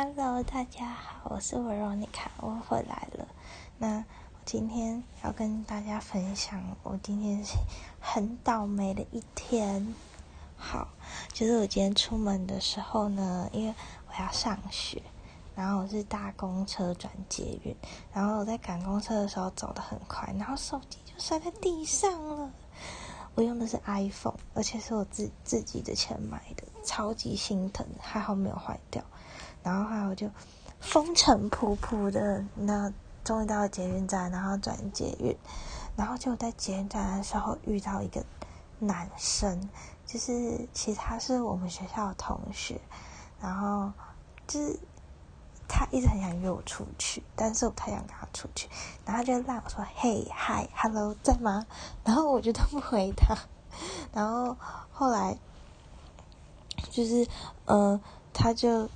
Hello，大家好，我是维罗妮卡，我回来了。那我今天要跟大家分享，我今天是 很倒霉的一天。好，就是我今天出门的时候呢，因为我要上学，然后我是搭公车转捷运，然后我在赶公车的时候走得很快，然后手机就摔在地上了。我用的是 iPhone，而且是我自自己的钱买的，超级心疼，还好没有坏掉。然后后来我就风尘仆仆的，那终于到了捷运站，然后转捷运，然后就在捷运站的时候遇到一个男生，就是其实他是我们学校的同学，然后就是他一直很想约我出去，但是我不太想跟他出去，然后他就赖我说：“嘿，嗨，hello，在吗？”然后我就都不回他，然后 后来就是呃，他就。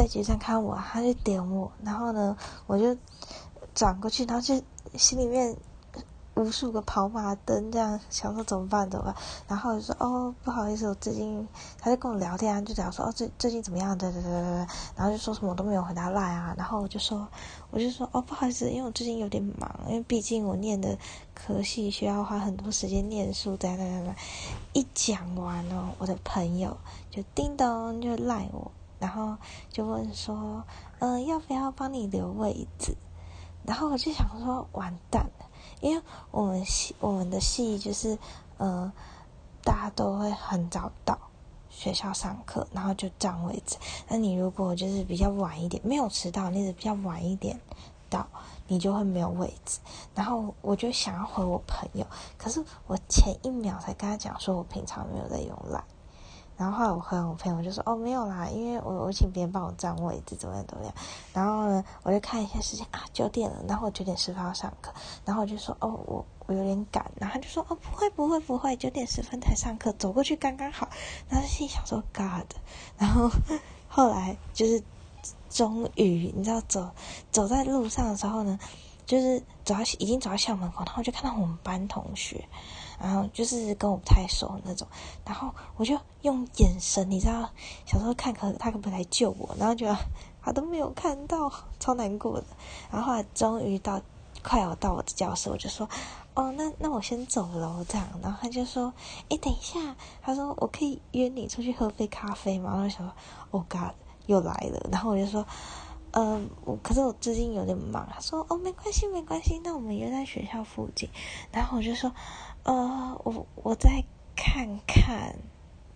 在街上看我，他就点我，然后呢，我就转过去，然后就心里面无数个跑马灯，这样想说怎么办怎么办？然后就说哦，不好意思，我最近他就跟我聊天，就讲说哦，最最近怎么样？对对对对对，然后就说什么我都没有回答赖啊，然后我就说我就说哦，不好意思，因为我最近有点忙，因为毕竟我念的科系需要花很多时间念书，等等等等。一讲完哦，我的朋友就叮咚就赖我。然后就问说，嗯，要不要帮你留位置？然后我就想说，完蛋，因为我们系我们的系就是，呃，大家都会很早到学校上课，然后就占位置。那你如果就是比较晚一点，没有迟到，你是比较晚一点到，你就会没有位置。然后我就想要回我朋友，可是我前一秒才跟他讲说，我平常没有在用赖。然后后来我和我朋友就说：“哦，没有啦，因为我我请别人帮我占位置，怎么样怎么样。”然后呢，我就看一下时间啊，九点了。然后我九点十分要上课，然后我就说：“哦，我我有点赶。”然后他就说：“哦，不会不会不会，九点十分才上课，走过去刚刚好。”然后心想说：“God。”然后后来就是终于，你知道，走走在路上的时候呢，就是走到已经走到校门口，然后就看到我们班同学。然后就是跟我不太熟那种，然后我就用眼神，你知道，小时候看可他可不可以来救我，然后觉得他都没有看到，超难过的。然后后来终于到快要到我的教室，我就说：“哦，那那我先走了。”这样，然后他就说：“哎，等一下。”他说：“我可以约你出去喝杯咖啡吗？”然后想说：“Oh God，又来了。”然后我就说：“嗯，我可是我最近有点忙。”他说：“哦，没关系，没关系，那我们约在学校附近。”然后我就说。呃，我我再看看，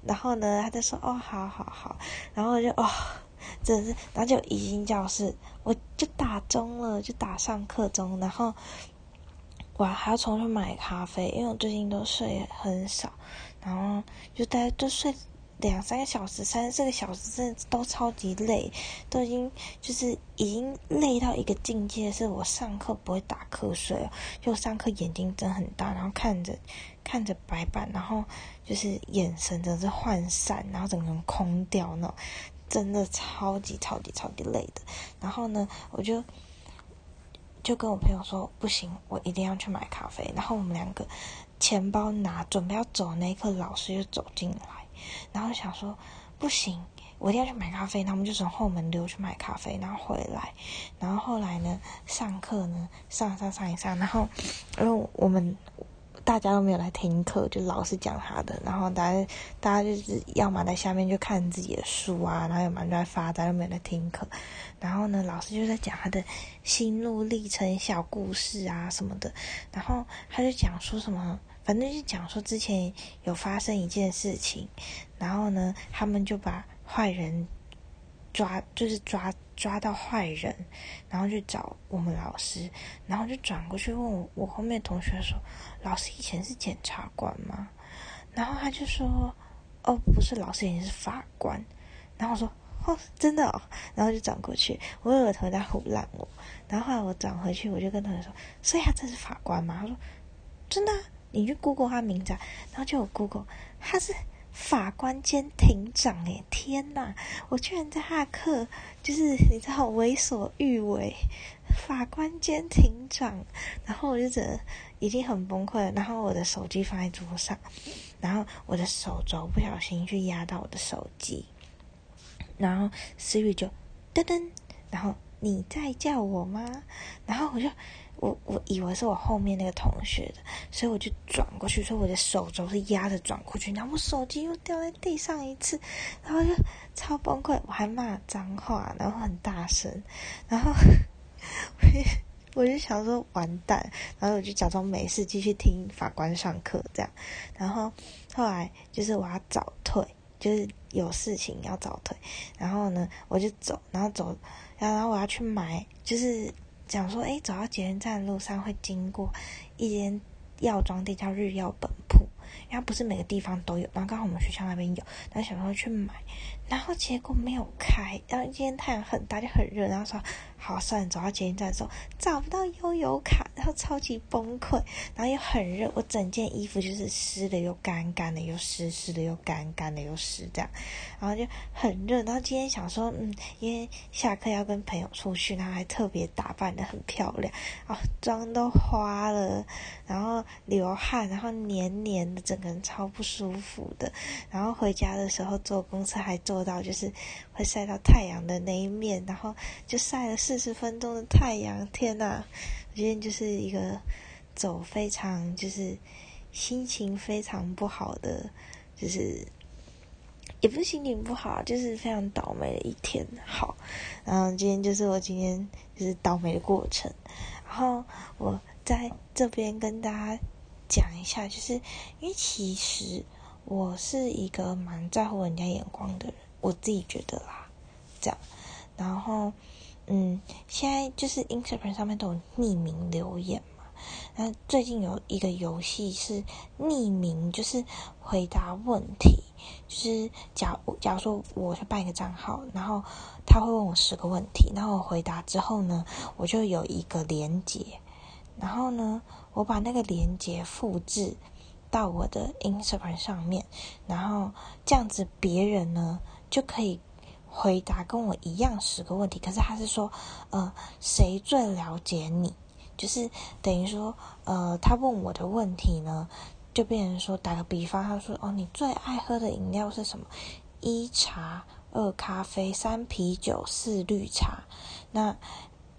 然后呢，他就说哦，好好好，然后我就哦，真是，然后就已经教室，我就打钟了，就打上课钟，然后我还要重新买咖啡，因为我最近都睡很少，然后就大家都睡。两三个小时、三四个小时，真的都超级累，都已经就是已经累到一个境界，是我上课不会打瞌睡哦，就上课眼睛睁很大，然后看着看着白板，然后就是眼神真是涣散，然后整个人空掉那种，真的超级超级超级累的。然后呢，我就就跟我朋友说，不行，我一定要去买咖啡。然后我们两个钱包拿准备要走那一刻，老师就走进来。然后想说不行，我一定要去买咖啡。然后我们就从后门溜去买咖啡，然后回来。然后后来呢，上课呢，上上上一上。然后因为我们大家都没有来听课，就老师讲他的。然后大家大家就是要么在下面就看自己的书啊，然后有蛮多在发呆，都没有来听课。然后呢，老师就在讲他的心路历程、小故事啊什么的。然后他就讲说什么。反正就讲说之前有发生一件事情，然后呢，他们就把坏人抓，就是抓抓到坏人，然后去找我们老师，然后就转过去问我我后面同学说，老师以前是检察官吗？然后他就说，哦，不是，老师以前是法官。然后我说，哦，真的哦。然后就转过去，我有个同学在胡乱我。然后后来我转回去，我就跟同学说，所以他真是法官吗？他说，真的。你去 Google 他名字，然后就有 Google，他是法官兼庭长诶，天呐，我居然在他的课，就是你知道为所欲为，法官兼庭长，然后我就觉得已经很崩溃了，然后我的手机放在桌上，然后我的手肘不小心去压到我的手机，然后 Siri 就噔噔，然后你在叫我吗？然后我就。我我以为是我后面那个同学的，所以我就转过去，所以我的手肘是压着转过去，然后我手机又掉在地上一次，然后就超崩溃，我还骂脏话，然后很大声，然后我就想说完蛋，然后我就假装没事，继续听法官上课这样，然后后来就是我要早退，就是有事情要早退，然后呢我就走，然后走，然后我要去买，就是。讲说，哎，走到捷运站路上会经过一间药妆店，叫日药本铺。然后不是每个地方都有，然后刚好我们学校那边有，然后想说去买，然后结果没有开。然后今天太阳很大，就很热，然后说好算，走到捷运站的时候找不到悠游卡，然后超级崩溃，然后又很热，我整件衣服就是湿的又干，干的又湿，湿的又干，干的又湿这样，然后就很热。然后今天想说，嗯，因为下课要跟朋友出去，然后还特别打扮的很漂亮，哦，妆都花了，然后流汗，然后黏黏的。整个人超不舒服的，然后回家的时候坐公车还坐做到就是会晒到太阳的那一面，然后就晒了四十分钟的太阳，天呐！我今天就是一个走非常就是心情非常不好的，就是也不是心情不好，就是非常倒霉的一天。好，然后今天就是我今天就是倒霉的过程，然后我在这边跟大家。讲一下，就是因为其实我是一个蛮在乎人家眼光的人，我自己觉得啦，这样。然后，嗯，现在就是 Instagram 上面都有匿名留言嘛。那最近有一个游戏是匿名，就是回答问题，就是假假如说我去办一个账号，然后他会问我十个问题，然后我回答之后呢，我就有一个连接。然后呢，我把那个链接复制到我的 Instagram 上面，然后这样子别人呢就可以回答跟我一样十个问题。可是他是说，呃，谁最了解你？就是等于说，呃，他问我的问题呢，就变成说，打个比方，他说，哦，你最爱喝的饮料是什么？一茶，二咖啡，三啤酒，四绿茶。那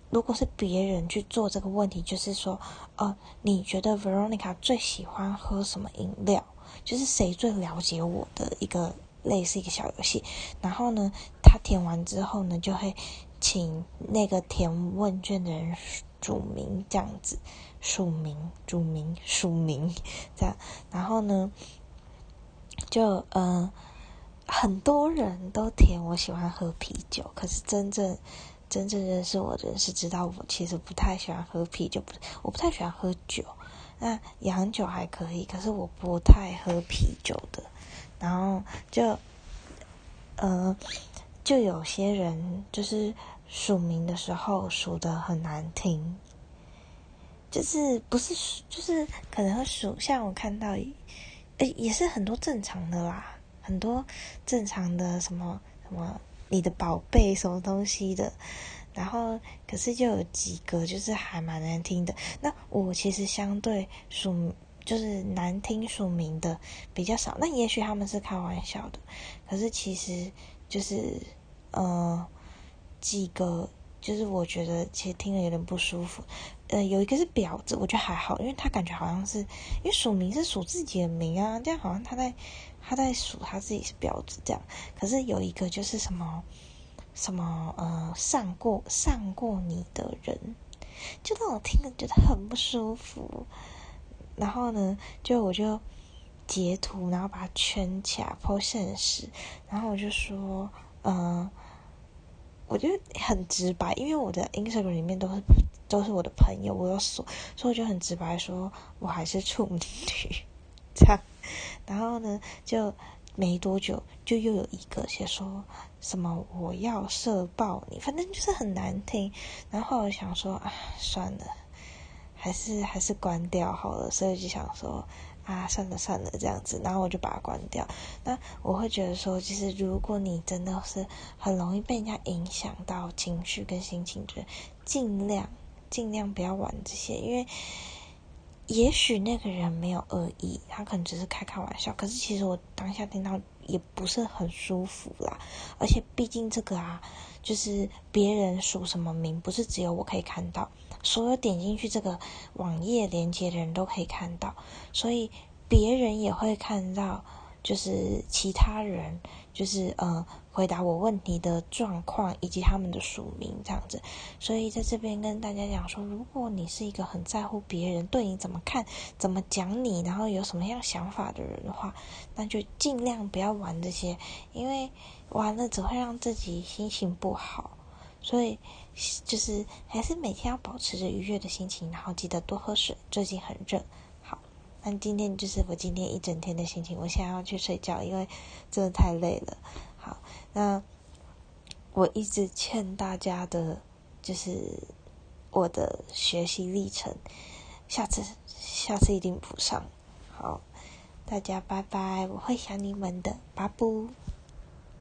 如果是别人去做这个问题，就是说，呃，你觉得 Veronica 最喜欢喝什么饮料？就是谁最了解我的一个类似一个小游戏。然后呢，他填完之后呢，就会请那个填问卷的人署名，这样子署名、署名、署名 这样。然后呢，就呃，很多人都填我喜欢喝啤酒，可是真正。真正认识我的人是知道我其实不太喜欢喝啤酒，不，我不太喜欢喝酒。那洋酒还可以，可是我不太喝啤酒的。然后就，呃，就有些人就是署名的时候署的很难听，就是不是就是可能会署像我看到，诶也是很多正常的啦，很多正常的什么什么。你的宝贝什么东西的，然后可是就有几个就是还蛮难听的。那我其实相对署就是难听署名的比较少。那也许他们是开玩笑的，可是其实就是呃几个就是我觉得其实听了有点不舒服。呃，有一个是婊子，我觉得还好，因为他感觉好像是因为署名是署自己的名啊，这样好像他在。他在数他自己是婊子这样，可是有一个就是什么什么呃上过上过你的人，就让我听了觉得很不舒服。然后呢，就我就截图，然后把它圈起来，po 现实，然后我就说，嗯，我就很直白，因为我的 Instagram 里面都是都是我的朋友，我有锁，所以我就很直白说我还是处女，这样。然后呢，就没多久，就又有一个写说什么我要射爆你，反正就是很难听。然后我想说啊，算了，还是还是关掉好了。所以就想说啊，算了算了这样子。然后我就把它关掉。那我会觉得说，其实如果你真的是很容易被人家影响到情绪跟心情，就尽量尽量不要玩这些，因为。也许那个人没有恶意，他可能只是开开玩笑。可是其实我当下听到也不是很舒服啦。而且毕竟这个啊，就是别人署什么名，不是只有我可以看到，所有点进去这个网页连接的人都可以看到，所以别人也会看到。就是其他人，就是呃，回答我问题的状况以及他们的署名这样子，所以在这边跟大家讲说，如果你是一个很在乎别人对你怎么看、怎么讲你，然后有什么样想法的人的话，那就尽量不要玩这些，因为玩了只会让自己心情不好。所以就是还是每天要保持着愉悦的心情，然后记得多喝水，最近很热。好那今天就是我今天一整天的心情，我现在要去睡觉，因为真的太累了。好，那我一直欠大家的，就是我的学习历程，下次下次一定补上。好，大家拜拜，我会想你们的，拜拜。